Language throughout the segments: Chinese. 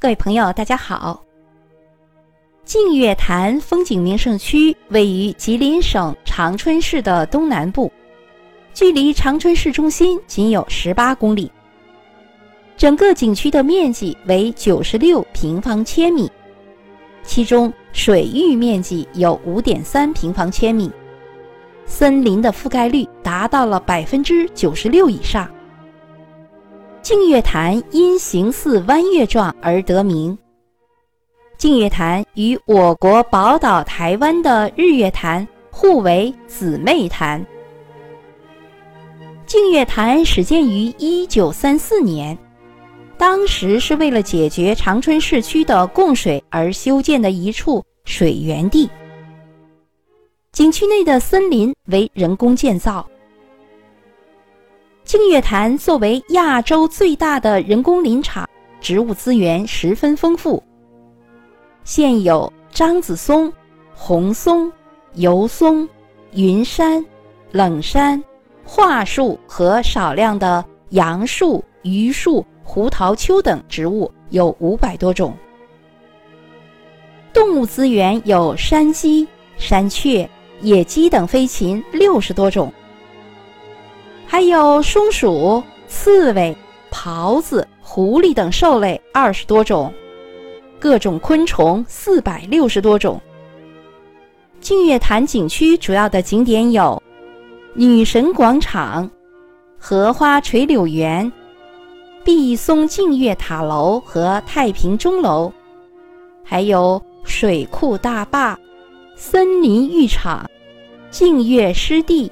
各位朋友，大家好。净月潭风景名胜区位于吉林省长春市的东南部，距离长春市中心仅有十八公里。整个景区的面积为九十六平方千米，其中水域面积有五点三平方千米，森林的覆盖率达到了百分之九十六以上。净月潭因形似弯月状而得名。净月潭与我国宝岛台湾的日月潭互为姊妹潭。净月潭始建于一九三四年，当时是为了解决长春市区的供水而修建的一处水源地。景区内的森林为人工建造。净月潭作为亚洲最大的人工林场，植物资源十分丰富。现有樟子松、红松、油松、云杉、冷杉、桦树和少量的杨树、榆树、胡桃楸等植物有五百多种。动物资源有山鸡、山雀、野鸡等飞禽六十多种。还有松鼠、刺猬、狍子、狐狸等兽类二十多种，各种昆虫四百六十多种。净月潭景区主要的景点有女神广场、荷花垂柳园、碧松净月塔楼和太平钟楼，还有水库大坝、森林浴场、净月湿地。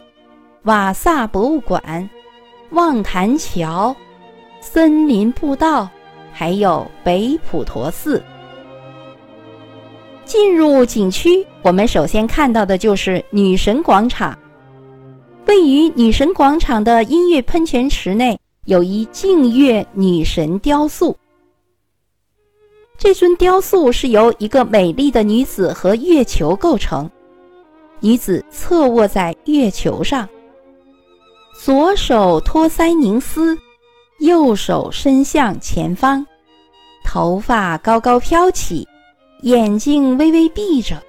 瓦萨博物馆、望潭桥、森林步道，还有北普陀寺。进入景区，我们首先看到的就是女神广场。位于女神广场的音乐喷泉池内，有一净月女神雕塑。这尊雕塑是由一个美丽的女子和月球构成，女子侧卧在月球上。左手托腮凝思，右手伸向前方，头发高高飘起，眼睛微微闭着。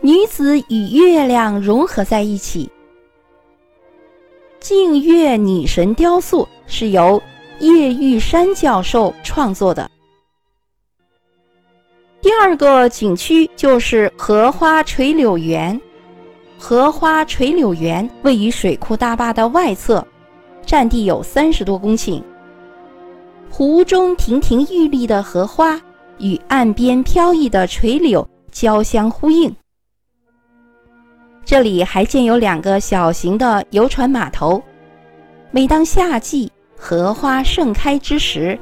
女子与月亮融合在一起。净月女神雕塑是由叶玉山教授创作的。第二个景区就是荷花垂柳园。荷花垂柳园位于水库大坝的外侧，占地有三十多公顷。湖中亭亭玉立的荷花与岸边飘逸的垂柳交相呼应。这里还建有两个小型的游船码头。每当夏季荷花盛开之时，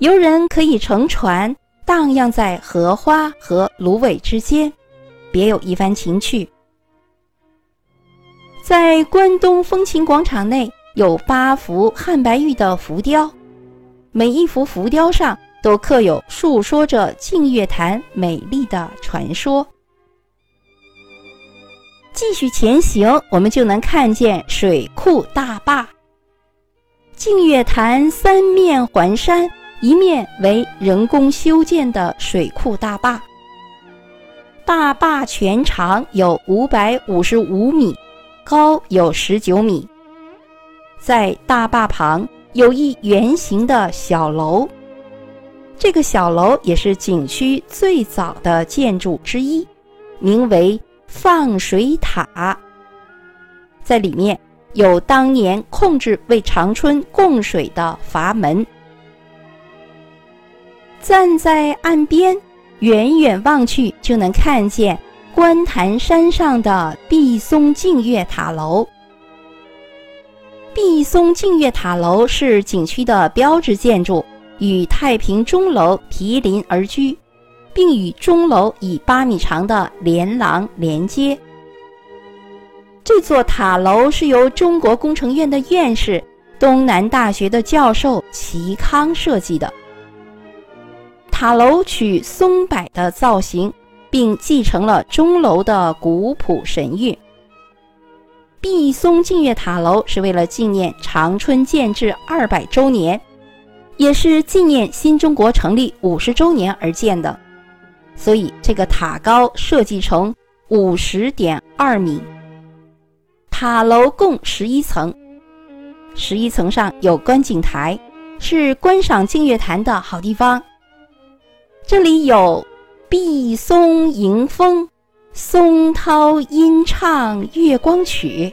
游人可以乘船荡漾在荷花和芦苇之间，别有一番情趣。在关东风情广场内有八幅汉白玉的浮雕，每一幅浮雕上都刻有述说着净月潭美丽的传说。继续前行，我们就能看见水库大坝。净月潭三面环山，一面为人工修建的水库大坝。大坝全长有五百五十五米。高有十九米，在大坝旁有一圆形的小楼，这个小楼也是景区最早的建筑之一，名为放水塔。在里面有当年控制为长春供水的阀门。站在岸边，远远望去就能看见。观潭山上的碧松净月塔楼，碧松净月塔楼是景区的标志建筑，与太平钟楼毗邻而居，并与钟楼以八米长的连廊连接。这座塔楼是由中国工程院的院士、东南大学的教授齐康设计的。塔楼取松柏的造型。并继承了钟楼的古朴神韵。碧松净月塔楼是为了纪念长春建制二百周年，也是纪念新中国成立五十周年而建的，所以这个塔高设计成五十点二米。塔楼共十一层，十一层上有观景台，是观赏净月潭的好地方。这里有碧松迎风，松涛音唱月光曲，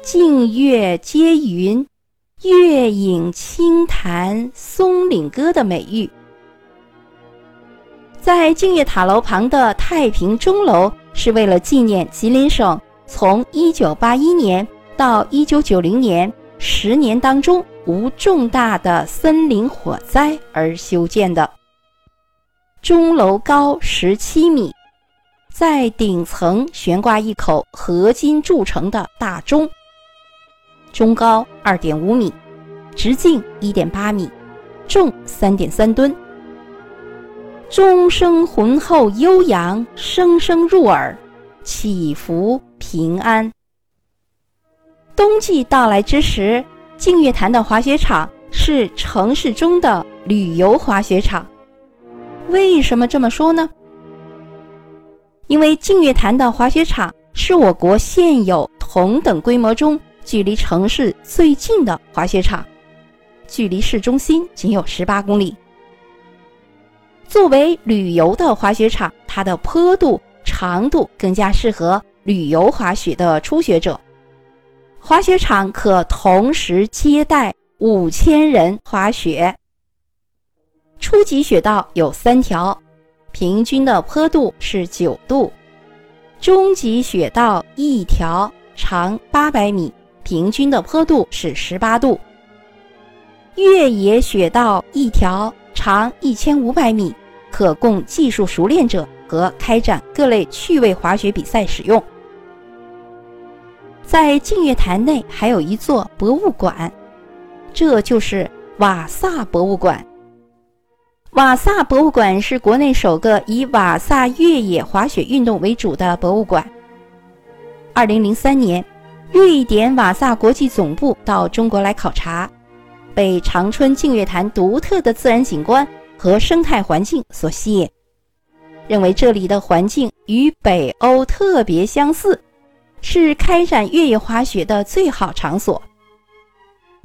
静月接云。月影轻弹松岭歌的美誉，在净月塔楼旁的太平钟楼，是为了纪念吉林省从1981年到1990年十年当中无重大的森林火灾而修建的。钟楼高17米，在顶层悬挂一口合金铸成的大钟。钟高二点五米，直径一点八米，重三点三吨。钟声浑厚悠扬，声声入耳，祈福平安。冬季到来之时，净月潭的滑雪场是城市中的旅游滑雪场。为什么这么说呢？因为净月潭的滑雪场是我国现有同等规模中。距离城市最近的滑雪场，距离市中心仅有十八公里。作为旅游的滑雪场，它的坡度、长度更加适合旅游滑雪的初学者。滑雪场可同时接待五千人滑雪。初级雪道有三条，平均的坡度是九度；中级雪道一条，长八百米。平均的坡度是十八度。越野雪道一条，长一千五百米，可供技术熟练者和开展各类趣味滑雪比赛使用。在净月潭内还有一座博物馆，这就是瓦萨博物馆。瓦萨博物馆是国内首个以瓦萨越野滑雪运动为主的博物馆。二零零三年。瑞典瓦萨国际总部到中国来考察，被长春净月潭独特的自然景观和生态环境所吸引，认为这里的环境与北欧特别相似，是开展越野滑雪的最好场所。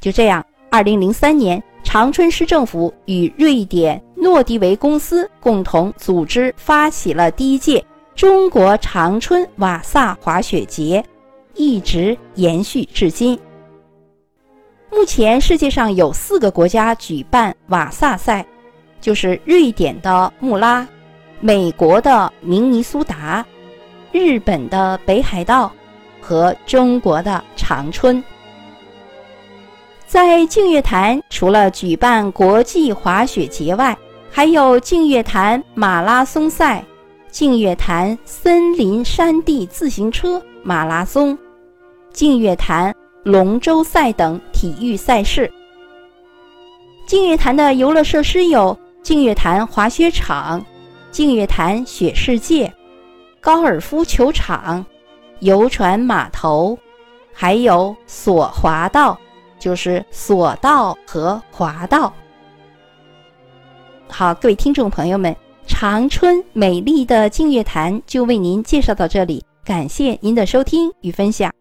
就这样，二零零三年，长春市政府与瑞典诺迪维公司共同组织发起了第一届中国长春瓦萨滑雪节。一直延续至今。目前世界上有四个国家举办瓦萨赛，就是瑞典的穆拉、美国的明尼苏达、日本的北海道和中国的长春。在净月潭，除了举办国际滑雪节外，还有净月潭马拉松赛、净月潭森林山地自行车马拉松。净月潭龙舟赛等体育赛事。净月潭的游乐设施有净月潭滑雪场、净月潭雪世界、高尔夫球场、游船码头，还有索滑道，就是索道和滑道。好，各位听众朋友们，长春美丽的净月潭就为您介绍到这里，感谢您的收听与分享。